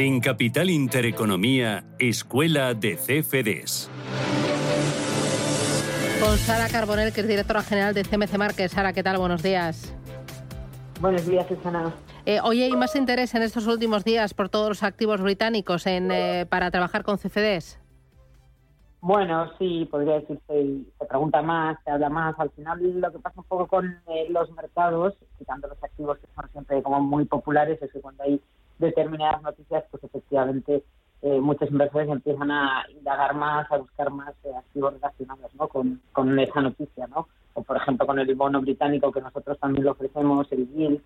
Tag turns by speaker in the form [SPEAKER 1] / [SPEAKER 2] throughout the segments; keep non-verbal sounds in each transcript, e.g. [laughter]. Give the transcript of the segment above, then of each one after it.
[SPEAKER 1] En Capital Intereconomía, Escuela de CFDs.
[SPEAKER 2] Con Sara Carbonell, que es directora general de CMC Márquez. Sara, ¿qué tal? Buenos días.
[SPEAKER 3] Buenos días, Susana.
[SPEAKER 2] Eh, hoy hay más interés en estos últimos días por todos los activos británicos en, eh, para trabajar con CFDs.
[SPEAKER 3] Bueno, sí, podría decirse, se pregunta más, se habla más. Al final lo que pasa un poco con eh, los mercados, quitando los activos que son siempre como muy populares, es que cuando hay determinadas noticias, pues efectivamente eh, muchos inversores empiezan a indagar más, a buscar más eh, activos relacionados ¿no? con, con esa noticia, ¿no? O por ejemplo con el bono británico que nosotros también lo ofrecemos, el yield.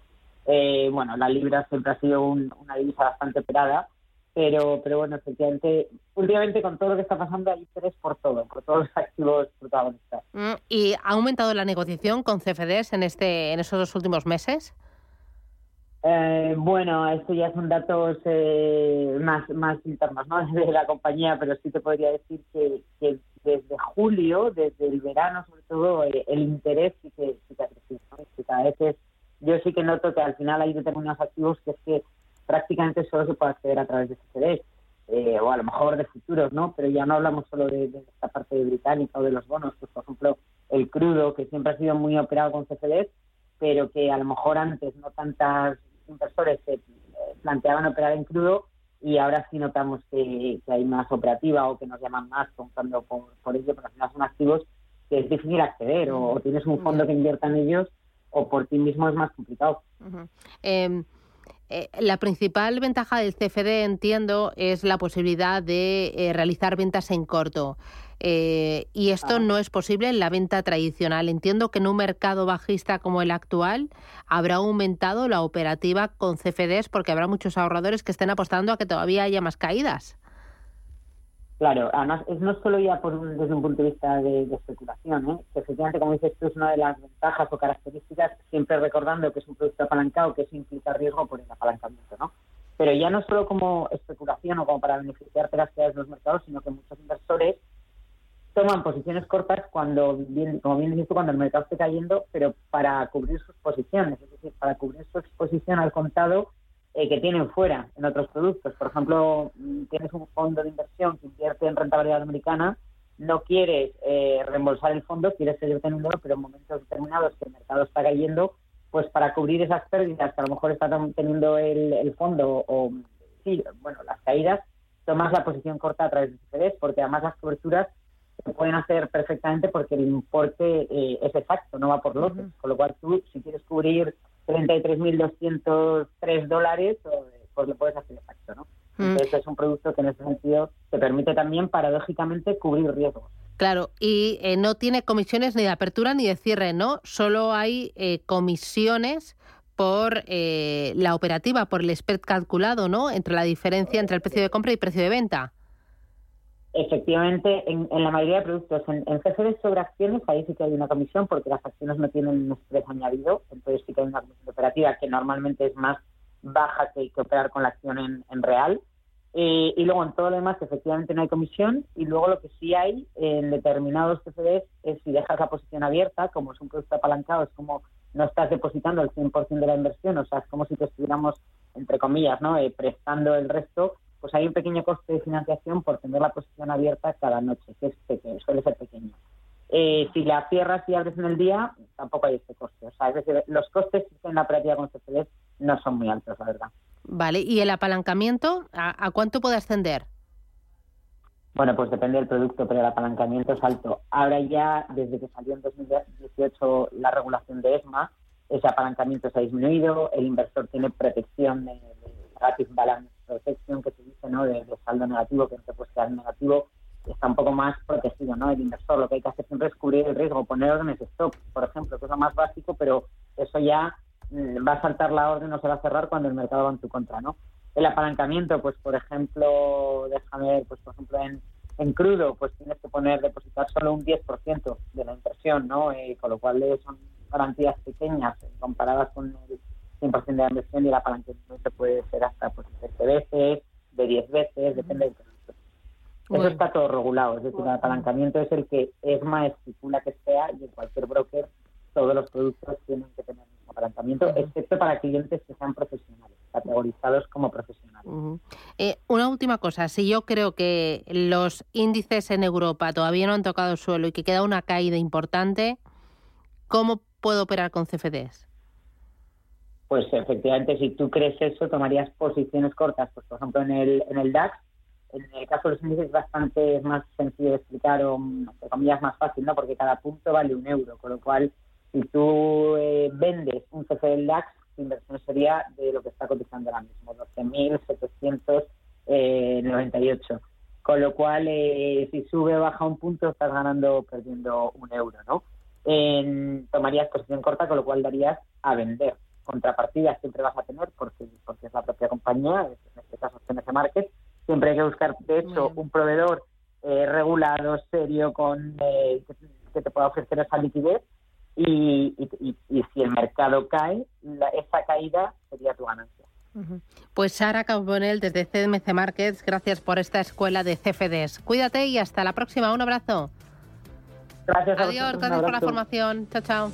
[SPEAKER 3] bueno, la libra siempre ha sido una divisa bastante operada pero pero bueno, efectivamente, últimamente con todo lo que está pasando hay interés por todo, por todos los activos protagonistas.
[SPEAKER 2] Mm, ¿Y ha aumentado la negociación con CFDs en este en esos dos últimos meses?
[SPEAKER 3] Eh, bueno, esto ya son datos eh, más más internos ¿no? [laughs] de la compañía, pero sí te podría decir que, que desde julio, desde el verano sobre todo, eh, el interés sí que, sí que ha crecido. yo sí que noto que al final hay determinados activos que es que prácticamente solo se puede acceder a través de CFDs, eh, o a lo mejor de futuros, ¿no? Pero ya no hablamos solo de, esta parte británica o de los bonos, pues por ejemplo el crudo, que siempre ha sido muy operado con CFDs, pero que a lo mejor antes no tantas inversores se eh, planteaban operar en crudo y ahora sí notamos que, hay más operativa o que nos llaman más comprando por, por ello, pero al final son activos que es difícil acceder o, tienes un fondo que invierta en ellos o por ti mismo es más complicado.
[SPEAKER 2] Eh, la principal ventaja del CFD, entiendo, es la posibilidad de eh, realizar ventas en corto. Eh, y esto no es posible en la venta tradicional. Entiendo que en un mercado bajista como el actual habrá aumentado la operativa con CFDs porque habrá muchos ahorradores que estén apostando a que todavía haya más caídas.
[SPEAKER 3] Claro, además es no solo ya por desde un punto de vista de, especulación, ¿eh? que efectivamente, como dices tú, es una de las ventajas o características, siempre recordando que es un producto apalancado, que eso implica riesgo por el apalancamiento, ¿no? Pero ya no solo como especulación o como para beneficiarte las caídas de los mercados, sino que muchos inversores toman posiciones cortas cuando, como bien dices cuando el mercado esté cayendo, pero para cubrir sus posiciones, es decir, para cubrir su exposición al contado eh, que tienen fuera en otros productos. Por ejemplo, tienes un fondo de inversión que invierte en rentabilidad americana, no quieres eh, reembolsar el fondo, quieres seguir teniendo, pero en momentos determinados que el mercado está cayendo, pues para cubrir esas pérdidas que a lo mejor está teniendo el, fondo o, sí, bueno, las caídas, tomas la posición corta a través de CFDs, porque además las coberturas se pueden hacer perfectamente porque el importe eh, es exacto, no va por lotes. Con lo cual tú, si quieres cubrir 33.203 dólares, pues lo puedes hacer exacto, ¿no? Mm. Entonces es un producto que en ese sentido te permite también, paradójicamente, cubrir riesgos.
[SPEAKER 2] Claro, y eh, no tiene comisiones ni de apertura ni de cierre, ¿no? Solo hay eh, comisiones por eh, la operativa, por el spread calculado, ¿no? Entre la diferencia entre el precio de compra y precio de venta.
[SPEAKER 3] Efectivamente, en, la mayoría de productos, en, en CFDs sobre acciones, ahí sí que hay una comisión porque las acciones no tienen un spread añadido, entonces sí que hay una comisión operativa que normalmente es más baja que, que operar con la acción en, real. Eh, y luego en todo lo demás, efectivamente no hay comisión. Y luego lo que sí hay en determinados CFDs es si dejas la posición abierta, como es un producto apalancado, es como no estás depositando el 100% de la inversión, o sea, es como si te estuviéramos, entre comillas, ¿no? Eh, prestando el resto pues hay un pequeño coste de financiación por tener la posición abierta cada noche, que es pequeño, suele ser pequeño. Eh, si la cierras y abres en el día, tampoco hay este coste. O sea, es decir, los costes en la práctica con CFDs no son muy altos, la verdad.
[SPEAKER 2] Vale, ¿y el apalancamiento a, cuánto puede ascender?
[SPEAKER 3] Bueno, pues depende del producto, pero el apalancamiento es alto. Ahora ya, desde que salió en 2018 la regulación de ESMA, ese apalancamiento se ha disminuido, el inversor tiene protección de, de balance protección que se dice, ¿no? De, saldo negativo, que no se puede quedar negativo, está un poco más protegido, ¿no? El inversor lo que hay que hacer siempre es cubrir el riesgo, poner órdenes stop, por ejemplo, que es lo más básico, pero eso ya mm, va a saltar la orden o se va a cerrar cuando el mercado va en tu contra, ¿no? El apalancamiento, pues por ejemplo, déjame ver, pues por ejemplo en, en crudo, pues tienes que poner, depositar solo un 10% de la inversión, ¿no? Eh, con lo cual son garantías pequeñas comparadas con el 100% de la inversión y el apalancamiento puede ser hasta pues, de veces, de 10 veces, depende del producto. Eso está todo regulado, es decir, el apalancamiento es el que ESMA estipula que sea y en cualquier broker todos los productos tienen que tener el mismo apalancamiento, excepto para clientes que sean profesionales, categorizados como profesionales.
[SPEAKER 2] Eh, una última cosa, si yo creo que los índices en Europa todavía no han tocado el suelo y que queda una caída importante, ¿cómo puedo operar con CFDs?
[SPEAKER 3] Pues efectivamente, si tú crees eso, tomarías posiciones cortas, pues por ejemplo en el, en el DAX, en el caso de los índices es bastante más sencillo de explicar o, entre comillas, más fácil, ¿no? Porque cada punto vale un euro, con lo cual, si tú eh, vendes un CFD del DAX, tu inversión sería de lo que está cotizando ahora mismo, 12.798. Con lo cual, eh, si sube o baja un punto, estás ganando perdiendo un euro, ¿no? tomarías posición corta, con lo cual darías a vender. Contrapartidas siempre vas a tener porque, porque es la propia compañía, en este caso CNC Market. Siempre hay que buscar, de hecho, un proveedor eh, regulado, serio, con eh, que, te pueda ofrecer esa liquidez y, si el mercado cae, esa caída sería tu ganancia.
[SPEAKER 2] Pues Sara Carbonell desde CMC Markets, gracias por esta escuela de CFDs. Cuídate y hasta la próxima. Un abrazo.
[SPEAKER 3] Gracias.
[SPEAKER 2] Adiós, gracias por la formación. Chao, chao.